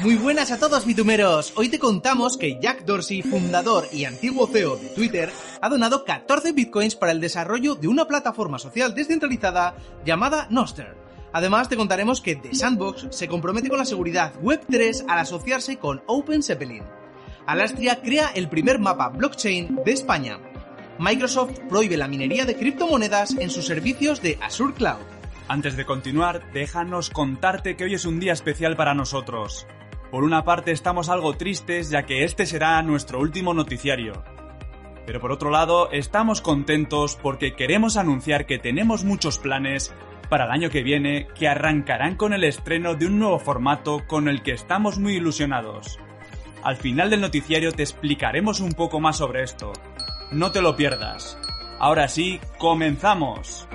Muy buenas a todos bitumeros. Hoy te contamos que Jack Dorsey, fundador y antiguo CEO de Twitter, ha donado 14 bitcoins para el desarrollo de una plataforma social descentralizada llamada Noster. Además te contaremos que The Sandbox se compromete con la seguridad Web3 al asociarse con Open Zeppelin. Alastria crea el primer mapa blockchain de España. Microsoft prohíbe la minería de criptomonedas en sus servicios de Azure Cloud. Antes de continuar, déjanos contarte que hoy es un día especial para nosotros. Por una parte estamos algo tristes ya que este será nuestro último noticiario. Pero por otro lado, estamos contentos porque queremos anunciar que tenemos muchos planes para el año que viene que arrancarán con el estreno de un nuevo formato con el que estamos muy ilusionados. Al final del noticiario te explicaremos un poco más sobre esto. No te lo pierdas. Ahora sí, comenzamos.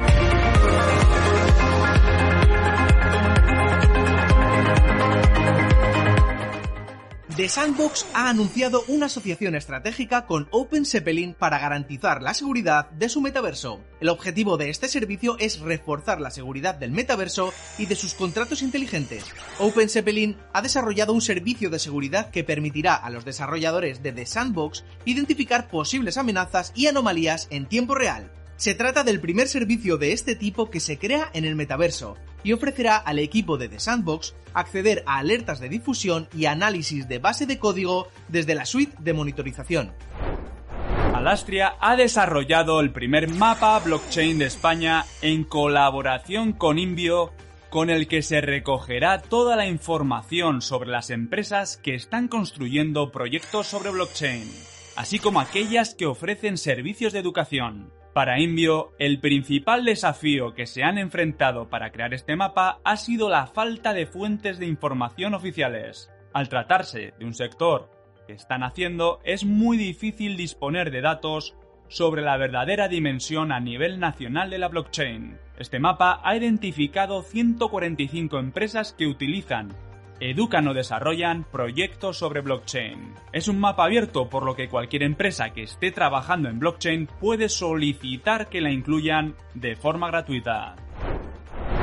The Sandbox ha anunciado una asociación estratégica con Open Zeppelin para garantizar la seguridad de su metaverso. El objetivo de este servicio es reforzar la seguridad del metaverso y de sus contratos inteligentes. Open Zeppelin ha desarrollado un servicio de seguridad que permitirá a los desarrolladores de The Sandbox identificar posibles amenazas y anomalías en tiempo real. Se trata del primer servicio de este tipo que se crea en el metaverso y ofrecerá al equipo de The Sandbox acceder a alertas de difusión y análisis de base de código desde la suite de monitorización. Alastria ha desarrollado el primer mapa blockchain de España en colaboración con Invio, con el que se recogerá toda la información sobre las empresas que están construyendo proyectos sobre blockchain, así como aquellas que ofrecen servicios de educación. Para Invio, el principal desafío que se han enfrentado para crear este mapa ha sido la falta de fuentes de información oficiales. Al tratarse de un sector que están haciendo, es muy difícil disponer de datos sobre la verdadera dimensión a nivel nacional de la blockchain. Este mapa ha identificado 145 empresas que utilizan educan o desarrollan proyectos sobre blockchain. Es un mapa abierto por lo que cualquier empresa que esté trabajando en blockchain puede solicitar que la incluyan de forma gratuita.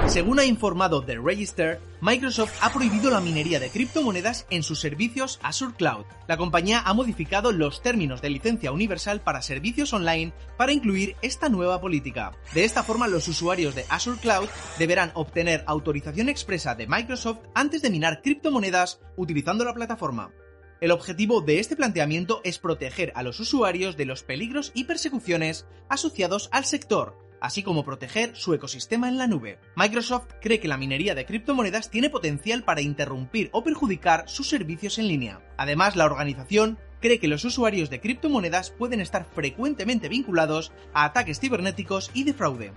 Según ha informado The Register, Microsoft ha prohibido la minería de criptomonedas en sus servicios Azure Cloud. La compañía ha modificado los términos de licencia universal para servicios online para incluir esta nueva política. De esta forma, los usuarios de Azure Cloud deberán obtener autorización expresa de Microsoft antes de minar criptomonedas utilizando la plataforma. El objetivo de este planteamiento es proteger a los usuarios de los peligros y persecuciones asociados al sector, así como proteger su ecosistema en la nube. Microsoft cree que la minería de criptomonedas tiene potencial para interrumpir o perjudicar sus servicios en línea. Además, la organización cree que los usuarios de criptomonedas pueden estar frecuentemente vinculados a ataques cibernéticos y de fraude.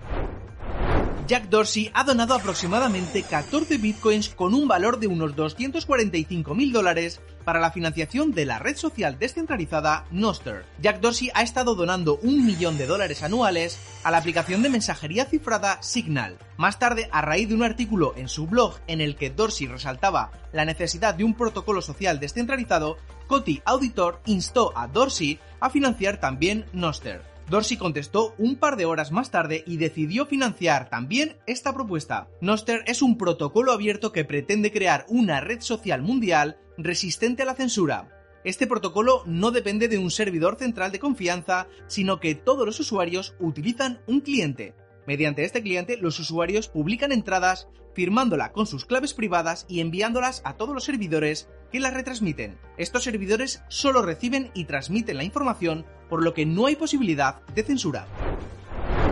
Jack Dorsey ha donado aproximadamente 14 bitcoins con un valor de unos 245 mil dólares para la financiación de la red social descentralizada Noster. Jack Dorsey ha estado donando un millón de dólares anuales a la aplicación de mensajería cifrada Signal. Más tarde, a raíz de un artículo en su blog en el que Dorsey resaltaba la necesidad de un protocolo social descentralizado, Coty Auditor instó a Dorsey a financiar también Noster. Dorsey contestó un par de horas más tarde y decidió financiar también esta propuesta. Noster es un protocolo abierto que pretende crear una red social mundial resistente a la censura. Este protocolo no depende de un servidor central de confianza, sino que todos los usuarios utilizan un cliente. Mediante este cliente, los usuarios publican entradas firmándola con sus claves privadas y enviándolas a todos los servidores que las retransmiten. Estos servidores solo reciben y transmiten la información, por lo que no hay posibilidad de censura.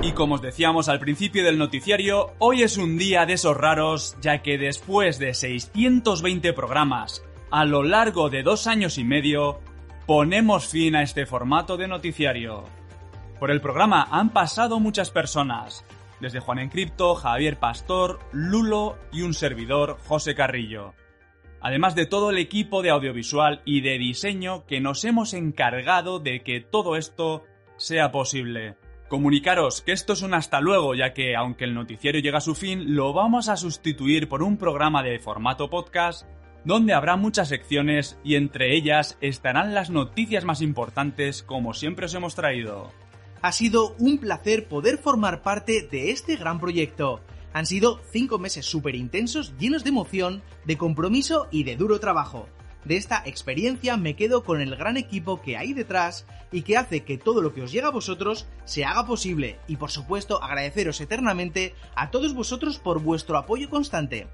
Y como os decíamos al principio del noticiario, hoy es un día de esos raros, ya que después de 620 programas a lo largo de dos años y medio, ponemos fin a este formato de noticiario. Por el programa han pasado muchas personas, desde Juan Encripto, Javier Pastor, Lulo y un servidor, José Carrillo. Además de todo el equipo de audiovisual y de diseño que nos hemos encargado de que todo esto sea posible. Comunicaros que esto es un hasta luego, ya que aunque el noticiero llega a su fin, lo vamos a sustituir por un programa de formato podcast donde habrá muchas secciones y entre ellas estarán las noticias más importantes como siempre os hemos traído. Ha sido un placer poder formar parte de este gran proyecto. Han sido 5 meses súper intensos, llenos de emoción, de compromiso y de duro trabajo. De esta experiencia me quedo con el gran equipo que hay detrás y que hace que todo lo que os llega a vosotros se haga posible y por supuesto agradeceros eternamente a todos vosotros por vuestro apoyo constante.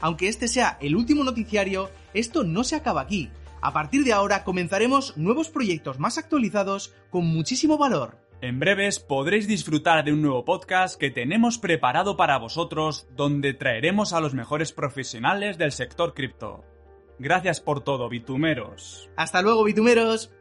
Aunque este sea el último noticiario, esto no se acaba aquí. A partir de ahora comenzaremos nuevos proyectos más actualizados con muchísimo valor. En breves podréis disfrutar de un nuevo podcast que tenemos preparado para vosotros donde traeremos a los mejores profesionales del sector cripto. Gracias por todo, bitumeros. Hasta luego, bitumeros.